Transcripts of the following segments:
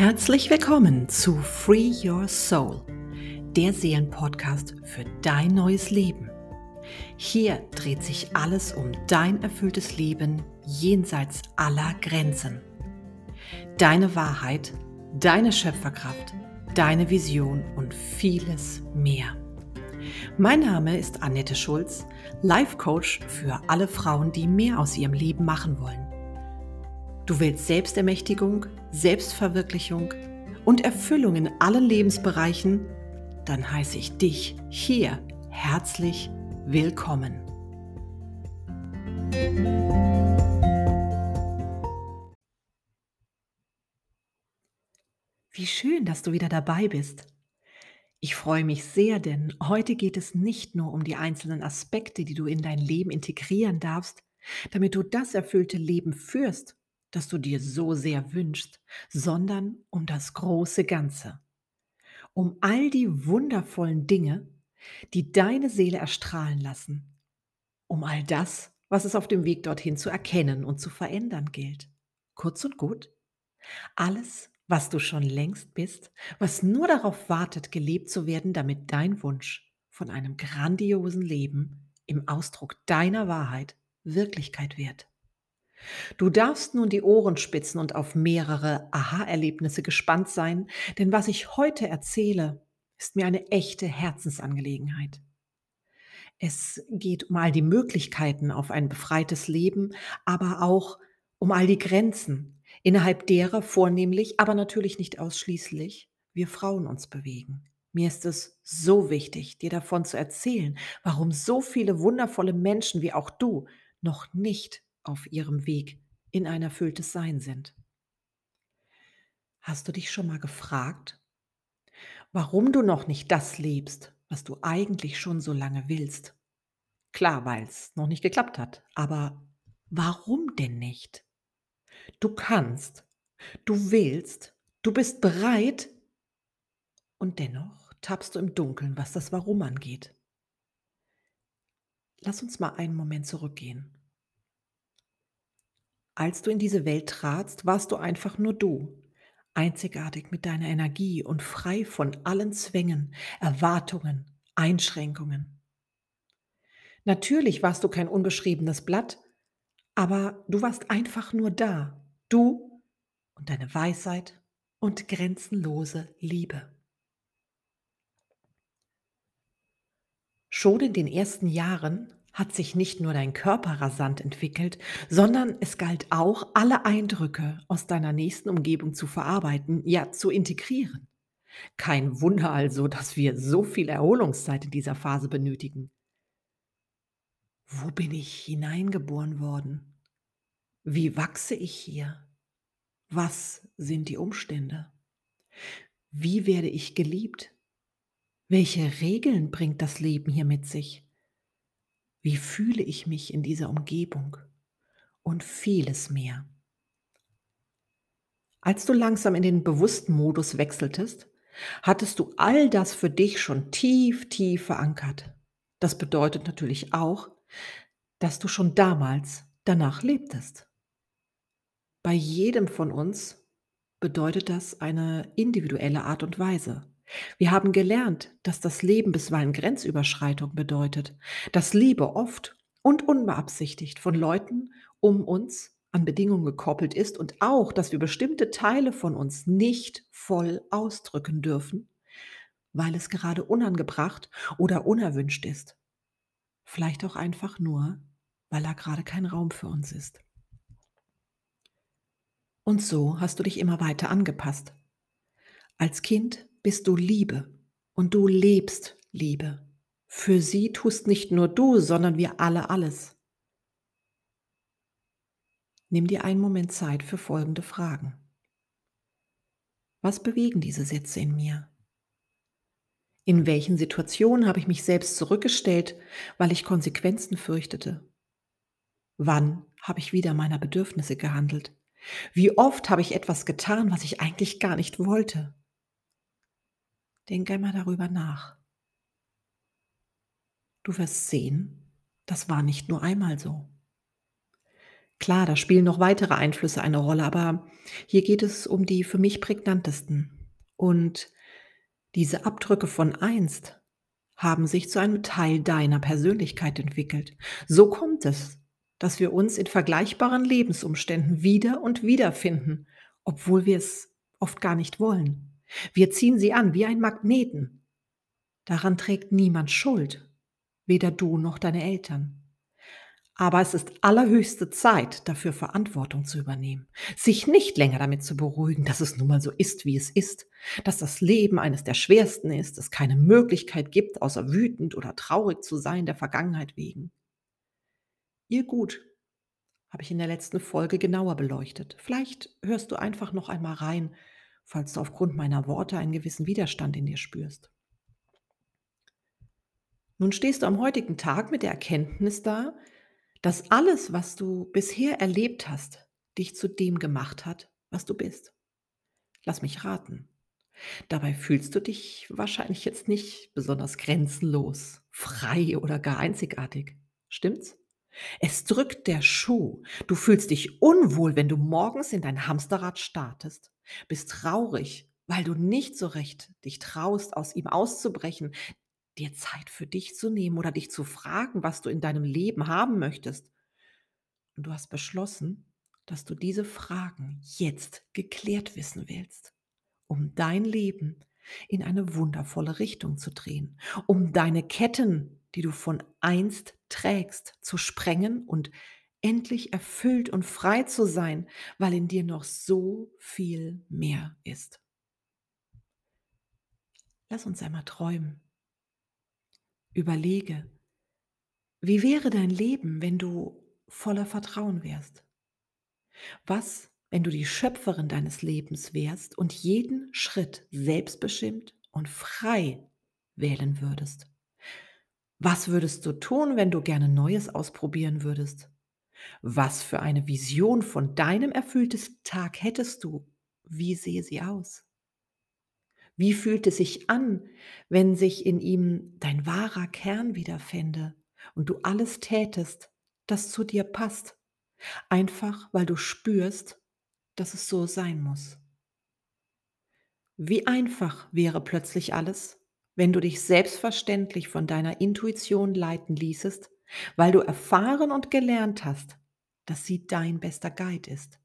Herzlich willkommen zu Free Your Soul, der Seelenpodcast für dein neues Leben. Hier dreht sich alles um dein erfülltes Leben jenseits aller Grenzen. Deine Wahrheit, deine Schöpferkraft, deine Vision und vieles mehr. Mein Name ist Annette Schulz, Life Coach für alle Frauen, die mehr aus ihrem Leben machen wollen. Du willst Selbstermächtigung, Selbstverwirklichung und Erfüllung in allen Lebensbereichen? Dann heiße ich dich hier herzlich willkommen. Wie schön, dass du wieder dabei bist. Ich freue mich sehr, denn heute geht es nicht nur um die einzelnen Aspekte, die du in dein Leben integrieren darfst, damit du das erfüllte Leben führst, das du dir so sehr wünschst, sondern um das große Ganze. Um all die wundervollen Dinge, die deine Seele erstrahlen lassen. Um all das, was es auf dem Weg dorthin zu erkennen und zu verändern gilt. Kurz und gut, alles, was du schon längst bist, was nur darauf wartet, gelebt zu werden, damit dein Wunsch von einem grandiosen Leben im Ausdruck deiner Wahrheit Wirklichkeit wird. Du darfst nun die Ohren spitzen und auf mehrere Aha-Erlebnisse gespannt sein, denn was ich heute erzähle, ist mir eine echte Herzensangelegenheit. Es geht um all die Möglichkeiten auf ein befreites Leben, aber auch um all die Grenzen, innerhalb derer vornehmlich, aber natürlich nicht ausschließlich, wir Frauen uns bewegen. Mir ist es so wichtig, dir davon zu erzählen, warum so viele wundervolle Menschen wie auch du noch nicht auf ihrem Weg in ein erfülltes Sein sind. Hast du dich schon mal gefragt, warum du noch nicht das lebst, was du eigentlich schon so lange willst? Klar, weil es noch nicht geklappt hat, aber warum denn nicht? Du kannst, du willst, du bist bereit und dennoch tappst du im Dunkeln, was das Warum angeht. Lass uns mal einen Moment zurückgehen. Als du in diese Welt tratst, warst du einfach nur du, einzigartig mit deiner Energie und frei von allen Zwängen, Erwartungen, Einschränkungen. Natürlich warst du kein unbeschriebenes Blatt, aber du warst einfach nur da, du und deine Weisheit und grenzenlose Liebe. Schon in den ersten Jahren hat sich nicht nur dein Körper rasant entwickelt, sondern es galt auch, alle Eindrücke aus deiner nächsten Umgebung zu verarbeiten, ja zu integrieren. Kein Wunder also, dass wir so viel Erholungszeit in dieser Phase benötigen. Wo bin ich hineingeboren worden? Wie wachse ich hier? Was sind die Umstände? Wie werde ich geliebt? Welche Regeln bringt das Leben hier mit sich? Wie fühle ich mich in dieser Umgebung? Und vieles mehr. Als du langsam in den bewussten Modus wechseltest, hattest du all das für dich schon tief, tief verankert. Das bedeutet natürlich auch, dass du schon damals danach lebtest. Bei jedem von uns bedeutet das eine individuelle Art und Weise. Wir haben gelernt, dass das Leben bisweilen Grenzüberschreitung bedeutet, dass Liebe oft und unbeabsichtigt von Leuten um uns an Bedingungen gekoppelt ist und auch, dass wir bestimmte Teile von uns nicht voll ausdrücken dürfen, weil es gerade unangebracht oder unerwünscht ist. Vielleicht auch einfach nur, weil da gerade kein Raum für uns ist. Und so hast du dich immer weiter angepasst. Als Kind bist du Liebe und du lebst Liebe. Für sie tust nicht nur du, sondern wir alle alles. Nimm dir einen Moment Zeit für folgende Fragen. Was bewegen diese Sätze in mir? In welchen Situationen habe ich mich selbst zurückgestellt, weil ich Konsequenzen fürchtete? Wann habe ich wieder meiner Bedürfnisse gehandelt? Wie oft habe ich etwas getan, was ich eigentlich gar nicht wollte? Denk einmal darüber nach. Du wirst sehen, das war nicht nur einmal so. Klar, da spielen noch weitere Einflüsse eine Rolle, aber hier geht es um die für mich prägnantesten. Und diese Abdrücke von einst haben sich zu einem Teil deiner Persönlichkeit entwickelt. So kommt es, dass wir uns in vergleichbaren Lebensumständen wieder und wieder finden, obwohl wir es oft gar nicht wollen. Wir ziehen sie an wie ein Magneten. Daran trägt niemand Schuld, weder du noch deine Eltern. Aber es ist allerhöchste Zeit, dafür Verantwortung zu übernehmen, sich nicht länger damit zu beruhigen, dass es nun mal so ist, wie es ist, dass das Leben eines der schwersten ist, es keine Möglichkeit gibt, außer wütend oder traurig zu sein der Vergangenheit wegen. Ihr Gut habe ich in der letzten Folge genauer beleuchtet. Vielleicht hörst du einfach noch einmal rein, falls du aufgrund meiner Worte einen gewissen Widerstand in dir spürst. Nun stehst du am heutigen Tag mit der Erkenntnis da, dass alles, was du bisher erlebt hast, dich zu dem gemacht hat, was du bist. Lass mich raten. Dabei fühlst du dich wahrscheinlich jetzt nicht besonders grenzenlos, frei oder gar einzigartig. Stimmt's? Es drückt der Schuh. Du fühlst dich unwohl, wenn du morgens in dein Hamsterrad startest, bist traurig, weil du nicht so recht dich traust, aus ihm auszubrechen, dir Zeit für dich zu nehmen oder dich zu fragen, was du in deinem Leben haben möchtest. Und du hast beschlossen, dass du diese Fragen jetzt geklärt wissen willst, um dein Leben in eine wundervolle Richtung zu drehen, um deine Ketten, die du von einst trägst, zu sprengen und endlich erfüllt und frei zu sein, weil in dir noch so viel mehr ist. Lass uns einmal träumen. Überlege, wie wäre dein Leben, wenn du voller Vertrauen wärst? Was, wenn du die Schöpferin deines Lebens wärst und jeden Schritt selbstbestimmt und frei wählen würdest? Was würdest du tun, wenn du gerne Neues ausprobieren würdest? Was für eine Vision von deinem erfülltesten Tag hättest du? Wie sehe sie aus? Wie fühlt es sich an, wenn sich in ihm dein wahrer Kern wiederfände und du alles tätest, das zu dir passt, einfach weil du spürst, dass es so sein muss? Wie einfach wäre plötzlich alles, wenn du dich selbstverständlich von deiner Intuition leiten ließest, weil du erfahren und gelernt hast, dass sie dein bester Guide ist.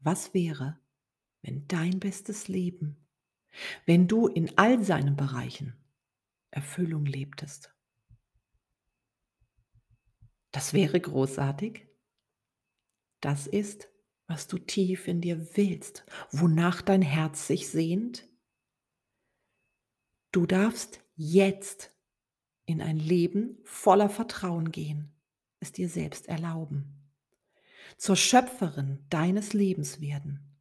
Was wäre, wenn dein bestes Leben wenn du in all seinen Bereichen Erfüllung lebtest. Das wäre großartig. Das ist, was du tief in dir willst, wonach dein Herz sich sehnt. Du darfst jetzt in ein Leben voller Vertrauen gehen, es dir selbst erlauben, zur Schöpferin deines Lebens werden,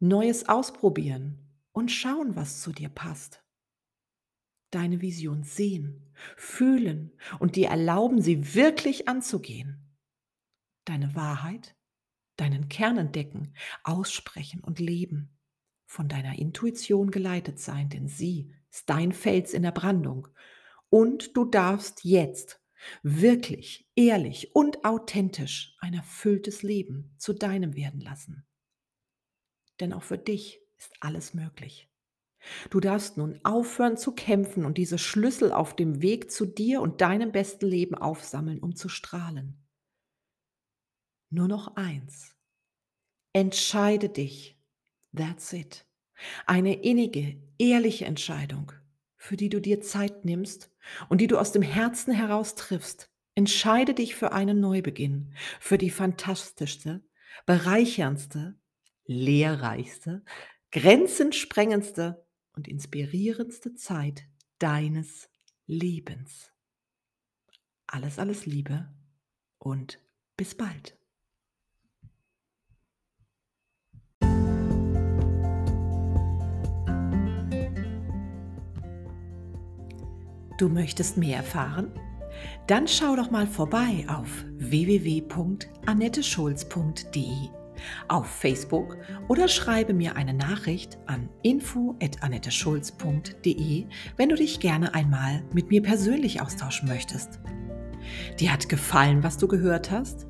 Neues ausprobieren, und schauen, was zu dir passt. Deine Vision sehen, fühlen und dir erlauben, sie wirklich anzugehen. Deine Wahrheit, deinen Kern entdecken, aussprechen und leben. Von deiner Intuition geleitet sein, denn sie ist dein Fels in der Brandung. Und du darfst jetzt wirklich, ehrlich und authentisch ein erfülltes Leben zu deinem werden lassen. Denn auch für dich ist alles möglich. Du darfst nun aufhören zu kämpfen und diese Schlüssel auf dem Weg zu dir und deinem besten Leben aufsammeln, um zu strahlen. Nur noch eins. Entscheide dich. That's it. Eine innige, ehrliche Entscheidung, für die du dir Zeit nimmst und die du aus dem Herzen heraus triffst. Entscheide dich für einen Neubeginn, für die fantastischste, bereicherndste, lehrreichste, grenzensprengendste und inspirierendste Zeit deines Lebens. Alles, alles Liebe und bis bald. Du möchtest mehr erfahren? Dann schau doch mal vorbei auf www.annetteschulz.de auf Facebook oder schreibe mir eine Nachricht an info@annetteschulz.de, wenn du dich gerne einmal mit mir persönlich austauschen möchtest. Dir hat gefallen, was du gehört hast?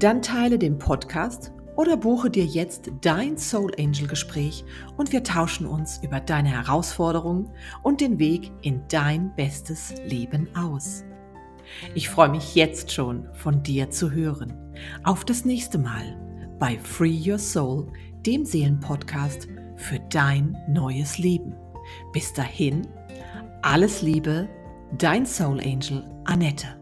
Dann teile den Podcast oder buche dir jetzt dein Soul Angel Gespräch und wir tauschen uns über deine Herausforderungen und den Weg in dein bestes Leben aus. Ich freue mich jetzt schon von dir zu hören. Auf das nächste Mal bei Free Your Soul, dem Seelenpodcast für dein neues Leben. Bis dahin, alles Liebe, dein Soul Angel Annette.